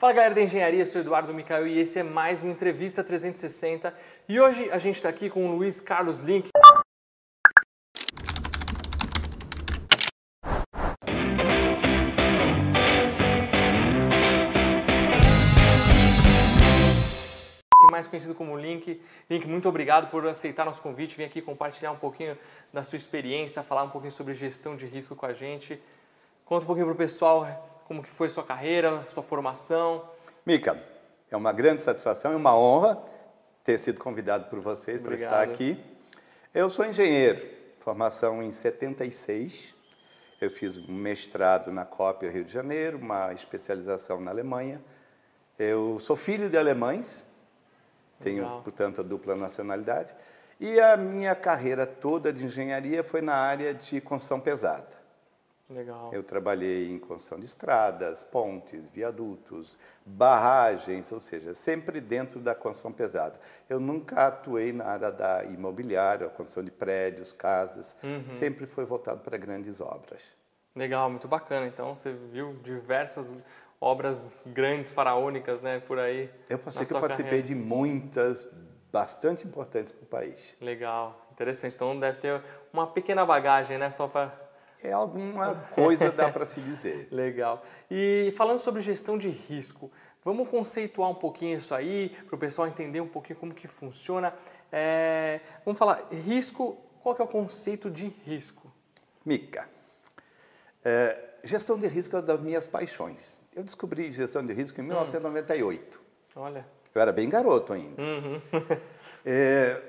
Fala galera da engenharia, sou Eduardo Micael e esse é mais um Entrevista 360 e hoje a gente está aqui com o Luiz Carlos Link. mais conhecido como Link. Link, muito obrigado por aceitar nosso convite, vir aqui compartilhar um pouquinho da sua experiência, falar um pouquinho sobre gestão de risco com a gente. Conta um pouquinho para o pessoal como que foi sua carreira, sua formação. Mica, é uma grande satisfação e uma honra ter sido convidado por vocês para estar aqui. Eu sou engenheiro, formação em 76. Eu fiz um mestrado na COP Rio de Janeiro, uma especialização na Alemanha. Eu sou filho de alemães, tenho, Legal. portanto, a dupla nacionalidade. E a minha carreira toda de engenharia foi na área de construção pesada. Legal. Eu trabalhei em construção de estradas, pontes, viadutos, barragens, ou seja, sempre dentro da construção pesada. Eu nunca atuei na área da imobiliária, construção de prédios, casas. Uhum. Sempre foi voltado para grandes obras. Legal, muito bacana. Então você viu diversas obras grandes, faraônicas, né, por aí. Eu passei que eu participei carreira. de muitas bastante importantes para o país. Legal, interessante. Então deve ter uma pequena bagagem, né, só para é alguma coisa dá para se dizer. Legal. E falando sobre gestão de risco, vamos conceituar um pouquinho isso aí para o pessoal entender um pouquinho como que funciona. É, vamos falar risco. Qual que é o conceito de risco? Mica, é, gestão de risco é uma das minhas paixões. Eu descobri gestão de risco em 1998. Hum. Olha. Eu era bem garoto ainda. Uhum. é,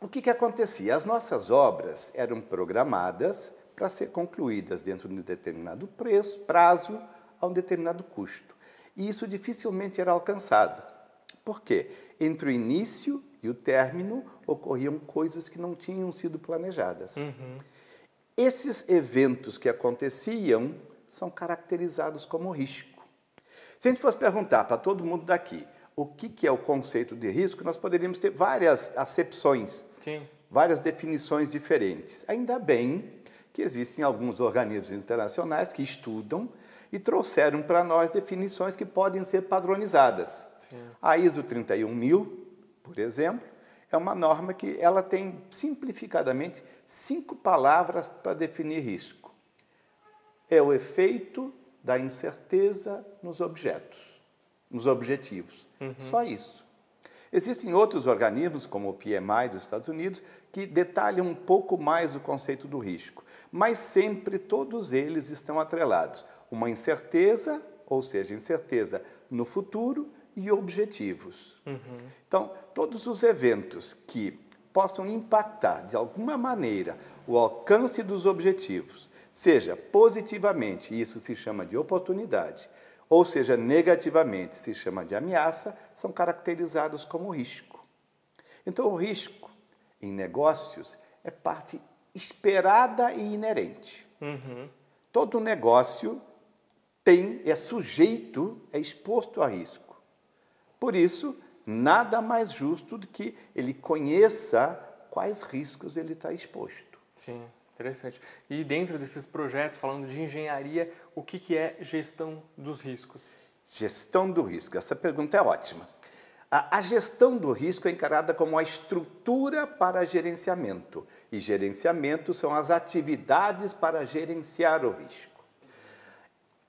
o que, que acontecia? As nossas obras eram programadas para ser concluídas dentro de um determinado preço, prazo, a um determinado custo. E isso dificilmente era alcançado. Por quê? Entre o início e o término ocorriam coisas que não tinham sido planejadas. Uhum. Esses eventos que aconteciam são caracterizados como risco. Se a gente fosse perguntar para todo mundo daqui o que, que é o conceito de risco, nós poderíamos ter várias acepções, Sim. várias definições diferentes. Ainda bem que existem alguns organismos internacionais que estudam e trouxeram para nós definições que podem ser padronizadas. Sim. A ISO 31000, por exemplo, é uma norma que ela tem simplificadamente cinco palavras para definir risco. É o efeito da incerteza nos objetos, nos objetivos. Uhum. Só isso. Existem outros organismos, como o PMI dos Estados Unidos, que detalham um pouco mais o conceito do risco mas sempre todos eles estão atrelados. Uma incerteza, ou seja, incerteza no futuro e objetivos. Uhum. Então, todos os eventos que possam impactar de alguma maneira o alcance dos objetivos, seja positivamente, isso se chama de oportunidade, ou seja, negativamente, se chama de ameaça, são caracterizados como risco. Então, o risco em negócios é parte esperada e inerente. Uhum. Todo negócio tem, é sujeito, é exposto a risco. Por isso, nada mais justo do que ele conheça quais riscos ele está exposto. Sim, interessante. E dentro desses projetos, falando de engenharia, o que, que é gestão dos riscos? Gestão do risco. Essa pergunta é ótima. A, gestão do risco é encarada como a estrutura para gerenciamento, e gerenciamento são as atividades para gerenciar o risco.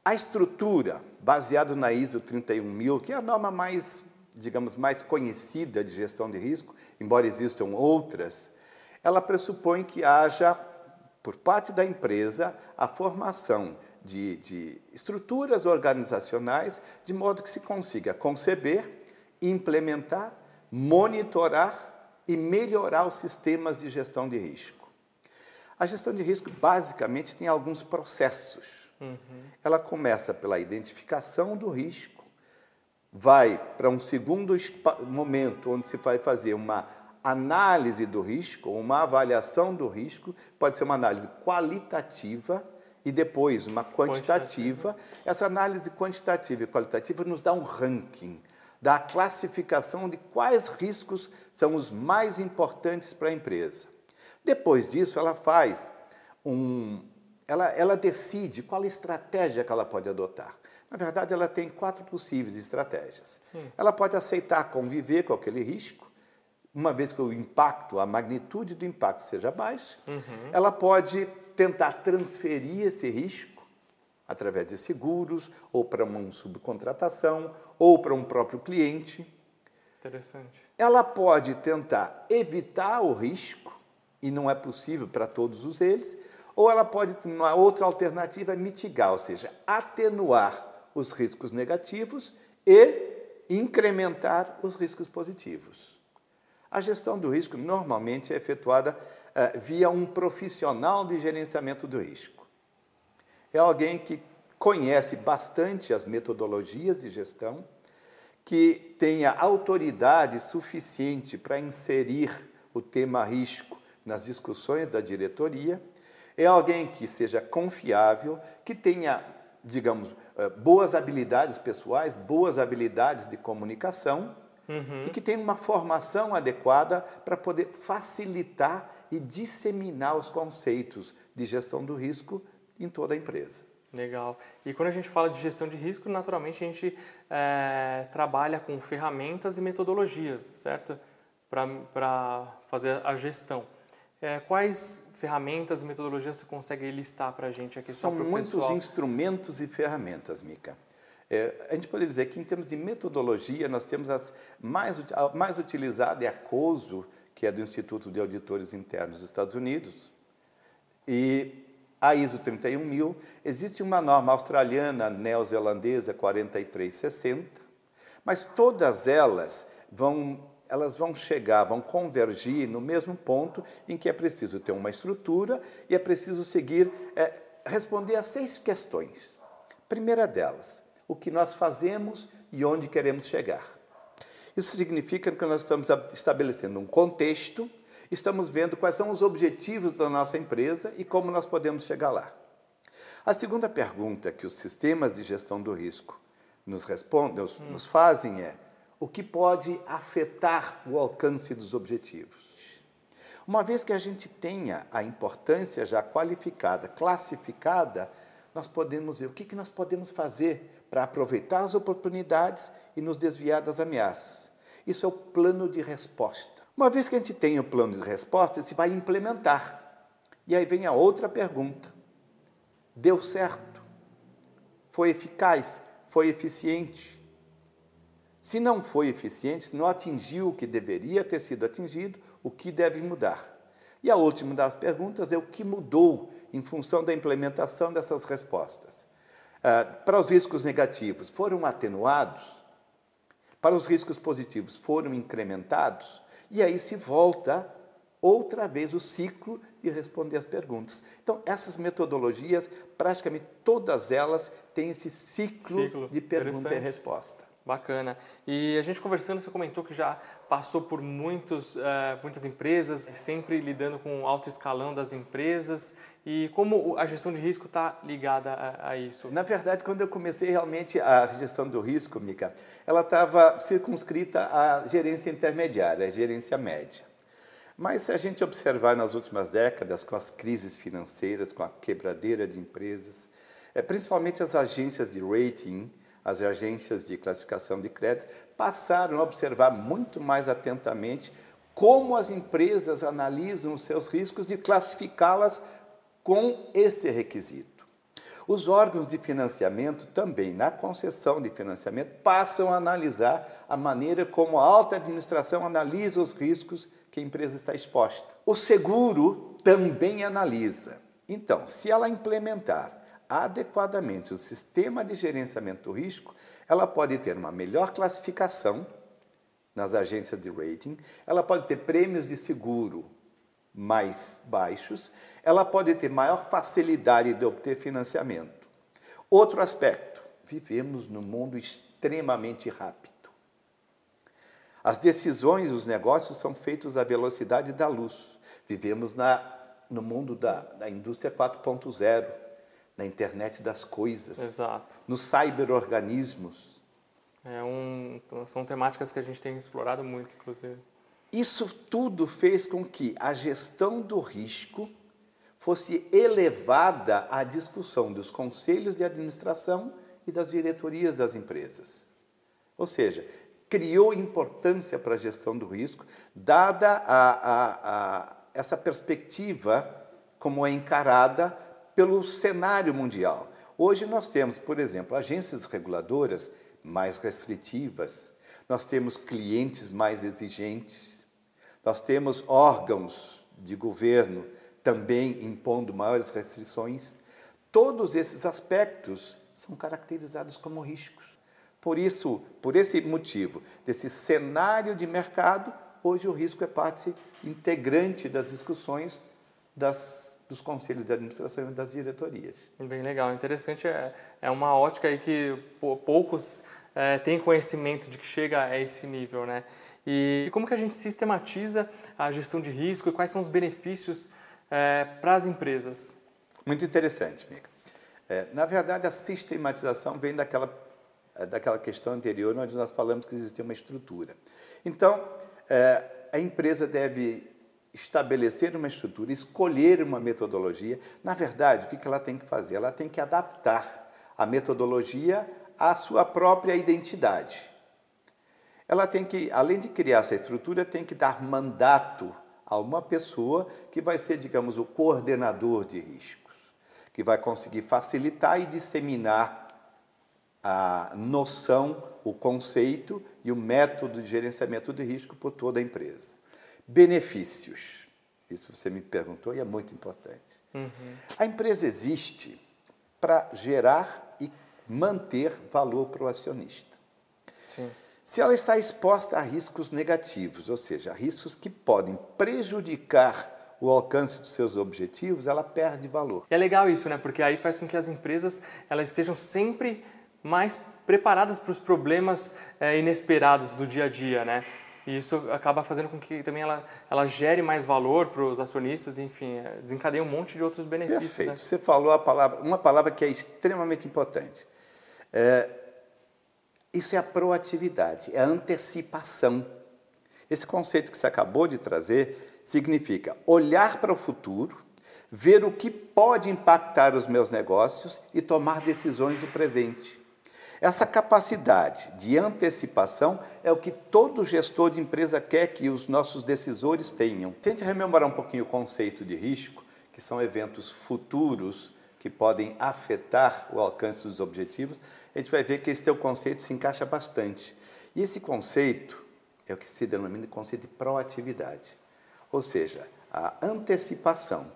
A estrutura, baseada na ISO 31000, que é a norma mais, digamos, mais conhecida de gestão de risco, embora existam outras, ela pressupõe que haja, por parte da empresa, a formação de, de estruturas organizacionais de modo que se consiga conceber implementar, monitorar e melhorar os sistemas de gestão de risco. A gestão de risco, basicamente, tem alguns processos. Uhum. Ela começa pela identificação do risco, vai para um segundo momento, onde se vai fazer uma análise do risco, uma avaliação do risco, pode ser uma análise qualitativa e depois uma quantitativa. quantitativa. Essa análise quantitativa e qualitativa nos dá um ranking da classificação de quais riscos são os mais importantes para a empresa. Depois disso, ela faz um. Ela, ela decide qual estratégia que ela pode adotar. Na verdade, ela tem quatro possíveis estratégias. Sim. Ela pode aceitar conviver com aquele risco, uma vez que o impacto, a magnitude do impacto seja baixa. Uhum. Ela pode tentar transferir esse risco através de seguros, ou para uma subcontratação, ou para um próprio cliente. Interessante. Ela pode tentar evitar o risco, e não é possível para todos os eles, ou ela pode, uma outra alternativa, é mitigar, ou seja, atenuar os riscos negativos e incrementar os riscos positivos. A gestão do risco normalmente é efetuada uh, via um profissional de gerenciamento do risco. É alguém que conhece bastante as metodologias de gestão, que tenha autoridade suficiente para inserir o tema risco nas discussões da diretoria, é alguém que seja confiável, que tenha, digamos, eh, boas habilidades pessoais, boas habilidades de comunicação uhum. e que tenha uma formação adequada para poder facilitar e disseminar os conceitos de gestão do risco em toda a empresa. Legal. E quando a gente fala de gestão de risco, naturalmente a gente é, trabalha com ferramentas e metodologias, certo? Para fazer a gestão. É, quais ferramentas e metodologias você consegue listar para a gente aqui? São muitos pessoal? instrumentos e ferramentas, Mica. É, a gente poderia dizer que, em termos de metodologia, nós temos as mais, a mais utilizada é a COSO, que é do Instituto de Auditores Internos dos Estados Unidos. E a ISO 31000, existe uma norma australiana, neozelandesa 4360, mas todas elas vão elas vão chegar, vão convergir no mesmo ponto em que é preciso ter uma estrutura e é preciso seguir, é, responder a seis questões. Primeira delas, o que nós fazemos e onde queremos chegar. Isso significa que nós estamos estabelecendo um contexto estamos vendo quais são os objetivos da nossa empresa e como nós podemos chegar lá. A segunda pergunta que os sistemas de gestão do risco nos respondem, nos, hum. nos fazem é: o que pode afetar o alcance dos objetivos? Uma vez que a gente tenha a importância já qualificada, classificada, nós podemos ver o que, que nós podemos fazer para aproveitar as oportunidades e nos desviar das ameaças. Isso é o plano de resposta. Uma vez que a gente tem o plano de resposta, se vai implementar. E aí vem a outra pergunta: deu certo? Foi eficaz? Foi eficiente? Se não foi eficiente, se não atingiu o que deveria ter sido atingido, o que deve mudar? E a última das perguntas é o que mudou em função da implementação dessas respostas. Ah, para os riscos negativos, foram atenuados? Para os riscos positivos, foram incrementados? E aí se volta outra vez o ciclo de responder as perguntas. Então, essas metodologias, praticamente todas elas têm esse ciclo, ciclo. de pergunta e resposta. Bacana. E a gente conversando, você comentou que já passou por muitos, uh, muitas empresas, sempre lidando com o alto escalão das empresas. E como a gestão de risco está ligada a, a, isso? Na verdade, quando eu comecei realmente a gestão do risco, Mica, ela estava circunscrita à gerência intermediária, à gerência média. Mas se a gente observar nas últimas décadas, com as crises financeiras, com a quebradeira de empresas, é, principalmente as agências de rating, as agências de classificação de crédito passaram a observar muito mais atentamente como as empresas analisam os seus riscos e classificá-las com esse requisito. Os órgãos de financiamento também, na concessão de financiamento, passam a analisar a maneira como a alta administração analisa os riscos que a empresa está exposta. O seguro também analisa. Então, se ela implementar adequadamente o sistema de gerenciamento do risco, ela pode ter uma melhor classificação nas agências de rating, ela pode ter prêmios de seguro mais baixos, ela pode ter maior facilidade de obter financiamento. Outro aspecto, vivemos num mundo extremamente rápido. As decisões, os negócios são feitos à velocidade da luz. Vivemos na, no mundo da, da indústria 4.0 na internet das coisas, Exato. nos cyberorganismos. É um, são temáticas que a gente tem explorado muito, inclusive. Isso tudo fez com que a gestão do risco fosse elevada à discussão dos conselhos de administração e das diretorias das empresas. Ou seja, criou importância para a gestão do risco, dada a, a, a essa perspectiva como é encarada pelo cenário mundial. Hoje nós temos, por exemplo, agências reguladoras mais restritivas, nós temos clientes mais exigentes, nós temos órgãos de governo também impondo maiores restrições. Todos esses aspectos são caracterizados como riscos. Por isso, por esse motivo, desse cenário de mercado, hoje o risco é parte integrante das discussões das, dos conselhos de administração e das diretorias. Bem legal, interessante. É, é uma ótica aí que poucos é, têm conhecimento de que chega a esse nível, né? E, como que a gente sistematiza a gestão de risco e quais são os benefícios é, para as empresas? Muito interessante, Mica. É, na verdade, a sistematização vem daquela, é, daquela questão anterior, onde nós falamos que existia uma estrutura. Então, é, a empresa deve estabelecer uma estrutura, escolher uma metodologia. Na verdade, o que ela tem que fazer? Ela tem que adaptar a metodologia à sua própria identidade. Ela tem que, além de criar essa estrutura, tem que dar mandato a uma pessoa que vai ser, digamos, o coordenador de riscos, que vai conseguir facilitar e disseminar a noção, o conceito e o método de gerenciamento de risco por toda a empresa. Benefícios. Isso você me perguntou e é muito importante. Uhum. A empresa existe para gerar e manter valor para o acionista. Sim. Se ela está exposta a riscos negativos, ou seja, a riscos que podem prejudicar o alcance dos seus objetivos, ela perde valor. é legal isso, né? Porque aí faz com que as empresas elas estejam sempre mais preparadas para os problemas é, inesperados do dia a dia, né? E isso acaba fazendo com que também ela, ela gere mais valor para os acionistas, enfim, é, desencadeia um monte de outros benefícios. Perfeito. Né? Você falou a palavra, uma palavra que é extremamente importante. É, isso é a proatividade, é a antecipação. Esse conceito que você acabou de trazer significa olhar para o futuro, ver o que pode impactar os meus negócios e tomar decisões do presente. Essa capacidade de antecipação é o que todo gestor de empresa quer que os nossos decisores tenham. Se a gente rememorar um pouquinho o conceito de risco, que são eventos futuros que podem afetar o alcance dos objetivos, a gente vai ver que esse teu conceito se encaixa bastante. E esse conceito é o que se denomina de conceito de proatividade. Ou seja, a antecipação,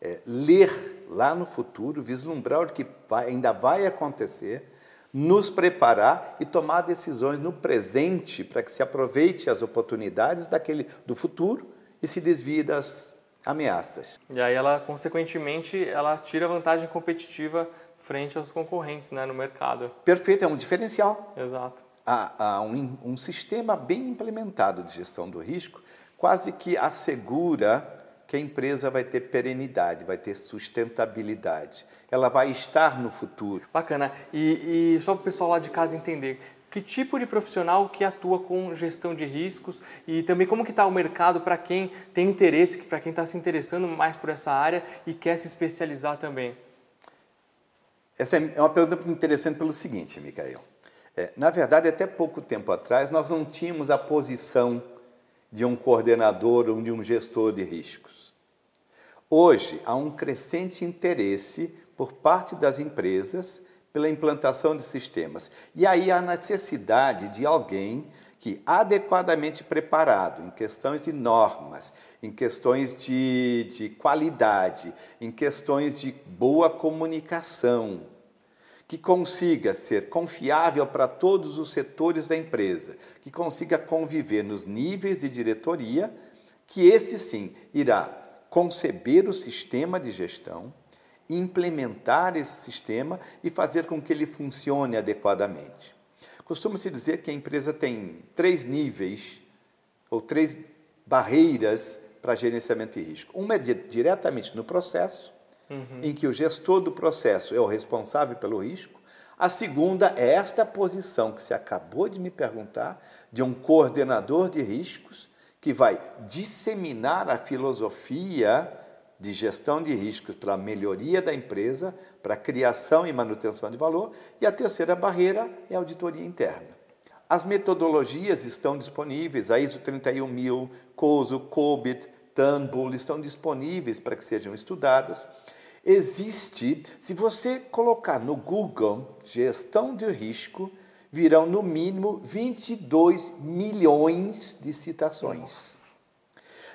é ler lá no futuro, vislumbrar o que vai, ainda vai acontecer, nos preparar e tomar decisões no presente para que se aproveite as oportunidades daquele do futuro e se desvie das ameaças. E aí ela, consequentemente, ela tira vantagem competitiva frente aos concorrentes né, no mercado. Perfeito, é um diferencial. Exato. Há, há um, um sistema bem implementado de gestão do risco quase que assegura que a empresa vai ter perenidade, vai ter sustentabilidade. Ela vai estar no futuro. Bacana. E, e só para o pessoal lá de casa entender, que tipo de profissional que atua com gestão de riscos e também como que está o mercado para quem tem interesse, para quem está se interessando mais por essa área e quer se especializar também? Essa é uma pergunta interessante pelo seguinte, Micael. É, na verdade, até pouco tempo atrás, nós não tínhamos a posição de um coordenador ou de um gestor de riscos. Hoje, há um crescente interesse por parte das empresas pela implantação de sistemas. E aí a necessidade de alguém que, adequadamente preparado em questões de normas, em questões de, de qualidade, em questões de boa comunicação, que consiga ser confiável para todos os setores da empresa, que consiga conviver nos níveis de diretoria, que esse sim irá conceber o sistema de gestão, implementar esse sistema e fazer com que ele funcione adequadamente. Costuma-se dizer que a empresa tem três níveis ou três barreiras para gerenciamento de risco. Uma é diretamente no processo, uhum. em que o gestor do processo é o responsável pelo risco. A segunda é esta posição que você acabou de me perguntar, de um coordenador de riscos, que vai disseminar a filosofia de gestão de riscos para melhoria da empresa, para criação e manutenção de valor, e a terceira barreira é a auditoria interna. As metodologias estão disponíveis, a ISO 31000, COSO, COBIT, Turnbull estão disponíveis para que sejam estudadas. Existe, se você colocar no Google gestão de risco, virão no mínimo 22 milhões de citações. Nossa.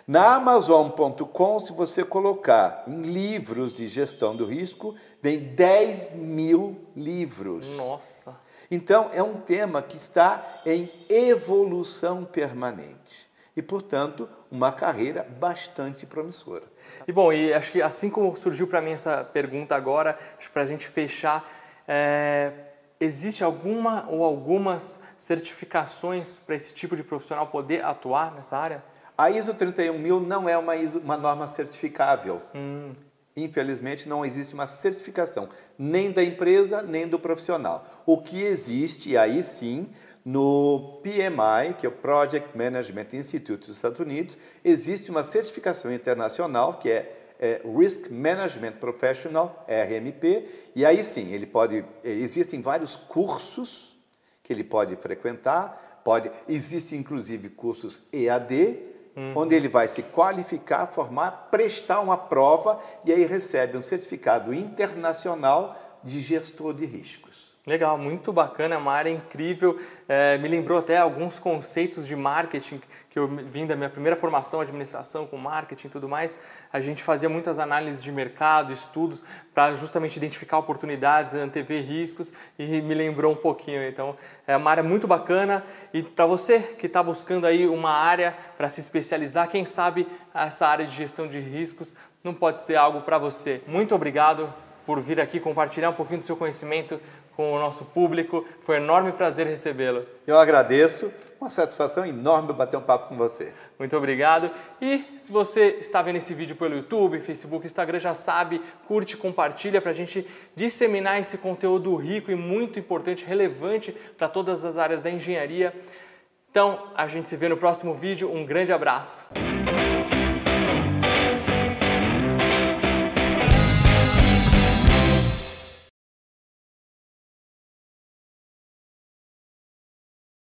Na Amazon.com, se você colocar em livros de gestão do risco, vem 10 mil livros. Nossa! Então, é um tema que está em evolução permanente e, portanto, uma carreira bastante promissora. E bom, e acho que assim como surgiu para mim essa pergunta agora, para a gente fechar, é, existe alguma ou algumas certificações para esse tipo de profissional poder atuar nessa área? A ISO 31000 não é uma, ISO, uma norma certificável. Hum. Infelizmente, não existe uma certificação, nem da empresa, nem do profissional. O que existe, aí sim, no PMI, que é o Project Management Institute dos Estados Unidos, existe uma certificação internacional, que é, é Risk Management Professional, RMP, e aí sim, ele pode, existem vários cursos que ele pode frequentar, pode, existem inclusive cursos EAD, uhum. onde ele vai se qualificar, formar, prestar uma prova e aí recebe um certificado internacional de gestor de riscos. Legal, muito bacana, uma área incrível. É, me lembrou até alguns conceitos de marketing que eu vim da minha primeira formação, administração com marketing e tudo mais. A gente fazia muitas análises de mercado, estudos para justamente identificar oportunidades, antever riscos e me lembrou um pouquinho. Então, é uma área muito bacana e para você que está buscando aí uma área para se especializar, quem sabe essa área de gestão de riscos não pode ser algo para você. Muito obrigado por vir aqui compartilhar um pouquinho do seu conhecimento com o nosso público. Foi um enorme prazer recebê-lo. Eu agradeço. Uma satisfação enorme bater um papo com você. Muito obrigado. E se você está vendo esse vídeo pelo YouTube, Facebook, Instagram, já sabe, curte, compartilha para a gente disseminar esse conteúdo rico e muito importante, relevante para todas as áreas da engenharia. Então, a gente se vê no próximo vídeo. Um grande abraço.